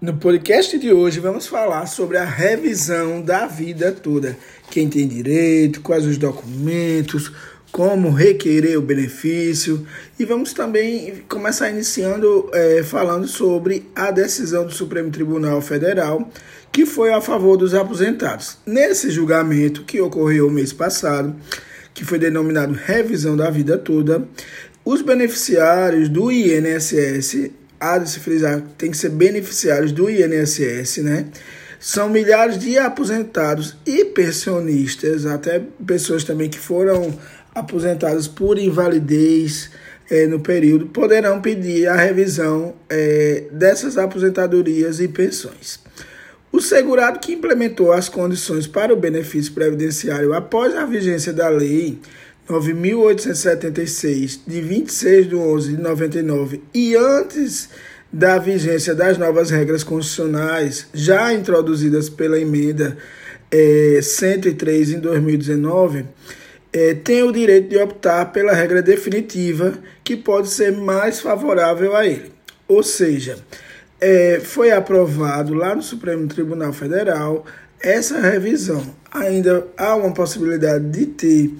No podcast de hoje vamos falar sobre a revisão da vida toda. Quem tem direito, quais os documentos, como requerer o benefício e vamos também começar iniciando é, falando sobre a decisão do Supremo Tribunal Federal que foi a favor dos aposentados. Nesse julgamento que ocorreu mês passado, que foi denominado revisão da vida toda, os beneficiários do INSS há de se frisar, tem que ser beneficiários do INSS, né? São milhares de aposentados e pensionistas, até pessoas também que foram aposentadas por invalidez é, no período, poderão pedir a revisão é, dessas aposentadorias e pensões. O segurado que implementou as condições para o benefício previdenciário após a vigência da Lei 9.876, de 26 de 11 de 99, e antes da vigência das novas regras constitucionais, já introduzidas pela emenda é, 103 em 2019, é, tem o direito de optar pela regra definitiva, que pode ser mais favorável a ele. Ou seja, é, foi aprovado lá no Supremo Tribunal Federal essa revisão. Ainda há uma possibilidade de ter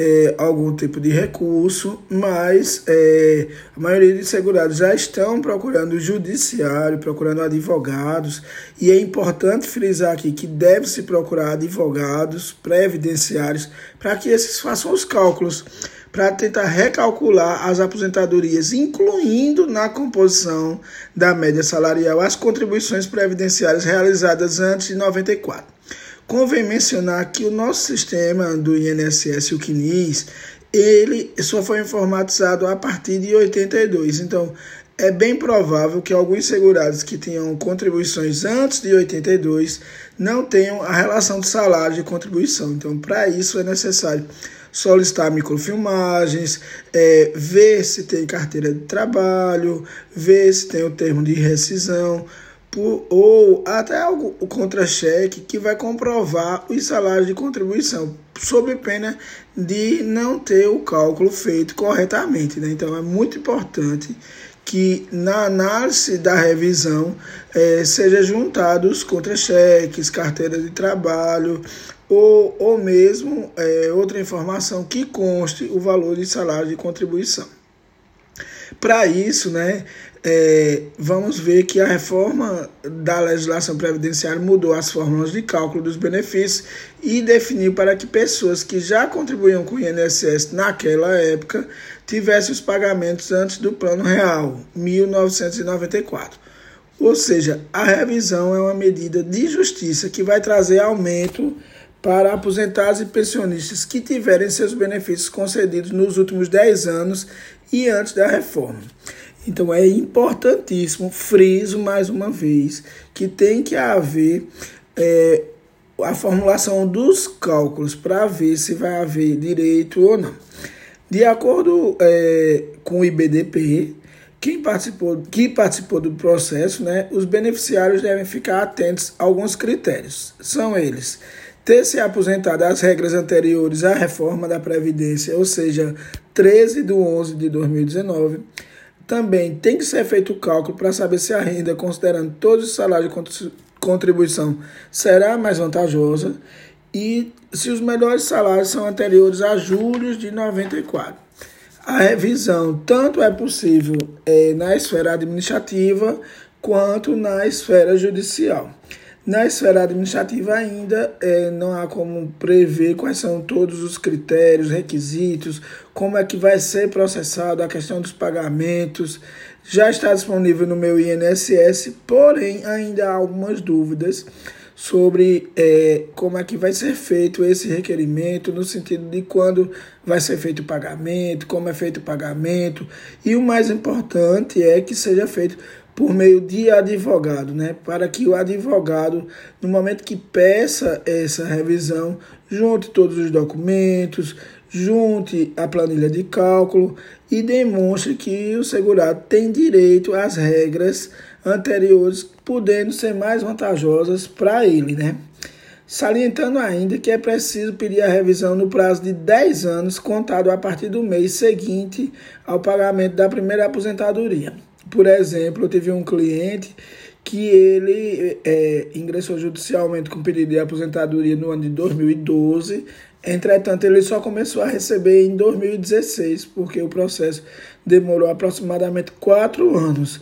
é, algum tipo de recurso, mas é, a maioria dos segurados já estão procurando o judiciário, procurando advogados, e é importante frisar aqui que deve-se procurar advogados previdenciários para que esses façam os cálculos para tentar recalcular as aposentadorias, incluindo na composição da média salarial as contribuições previdenciárias realizadas antes de 94. Convém mencionar que o nosso sistema do INSS, o CNIS, ele só foi informatizado a partir de 82. Então, é bem provável que alguns segurados que tinham contribuições antes de 82 não tenham a relação de salário de contribuição. Então, para isso é necessário solicitar microfilmagens, é, ver se tem carteira de trabalho, ver se tem o termo de rescisão por, ou até o contra-cheque que vai comprovar os salários de contribuição, sob pena de não ter o cálculo feito corretamente. Né? Então é muito importante que na análise da revisão é, seja juntados contra-cheques, carteira de trabalho ou, ou mesmo é, outra informação que conste o valor de salário de contribuição. Para isso, né, é, vamos ver que a reforma da legislação previdenciária mudou as fórmulas de cálculo dos benefícios e definiu para que pessoas que já contribuíam com o INSS naquela época tivessem os pagamentos antes do Plano Real, 1994. Ou seja, a revisão é uma medida de justiça que vai trazer aumento para aposentados e pensionistas que tiverem seus benefícios concedidos nos últimos 10 anos e antes da reforma. Então é importantíssimo, friso mais uma vez, que tem que haver é, a formulação dos cálculos para ver se vai haver direito ou não. De acordo é, com o IBDP, quem participou, que participou do processo, né, os beneficiários devem ficar atentos a alguns critérios. São eles: ter se aposentado às regras anteriores à reforma da Previdência, ou seja, 13 de 11 de 2019 também tem que ser feito o cálculo para saber se a renda, considerando todos os salários de contribuição, será mais vantajosa e se os melhores salários são anteriores a julho de 94. A revisão tanto é possível é, na esfera administrativa quanto na esfera judicial. Na esfera administrativa ainda é, não há como prever quais são todos os critérios, requisitos, como é que vai ser processado a questão dos pagamentos. Já está disponível no meu INSS, porém ainda há algumas dúvidas sobre é, como é que vai ser feito esse requerimento, no sentido de quando vai ser feito o pagamento, como é feito o pagamento. E o mais importante é que seja feito por meio de advogado, né? Para que o advogado, no momento que peça essa revisão, junte todos os documentos, junte a planilha de cálculo e demonstre que o segurado tem direito às regras anteriores, podendo ser mais vantajosas para ele, né? Salientando ainda que é preciso pedir a revisão no prazo de 10 anos, contado a partir do mês seguinte ao pagamento da primeira aposentadoria. Por exemplo, eu tive um cliente que ele é, ingressou judicialmente com pedido de aposentadoria no ano de 2012. Entretanto, ele só começou a receber em 2016, porque o processo demorou aproximadamente quatro anos.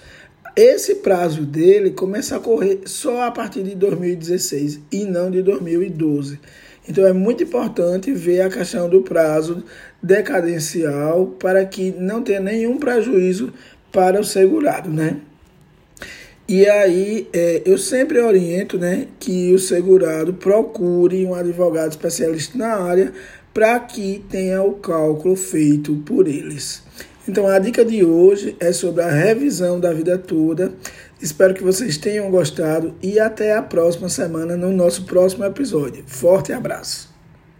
Esse prazo dele começa a correr só a partir de 2016 e não de 2012. Então é muito importante ver a questão do prazo decadencial para que não tenha nenhum prejuízo para o segurado, né? E aí, é, eu sempre oriento né, que o segurado procure um advogado especialista na área para que tenha o cálculo feito por eles. Então, a dica de hoje é sobre a revisão da vida toda. Espero que vocês tenham gostado e até a próxima semana no nosso próximo episódio. Forte abraço!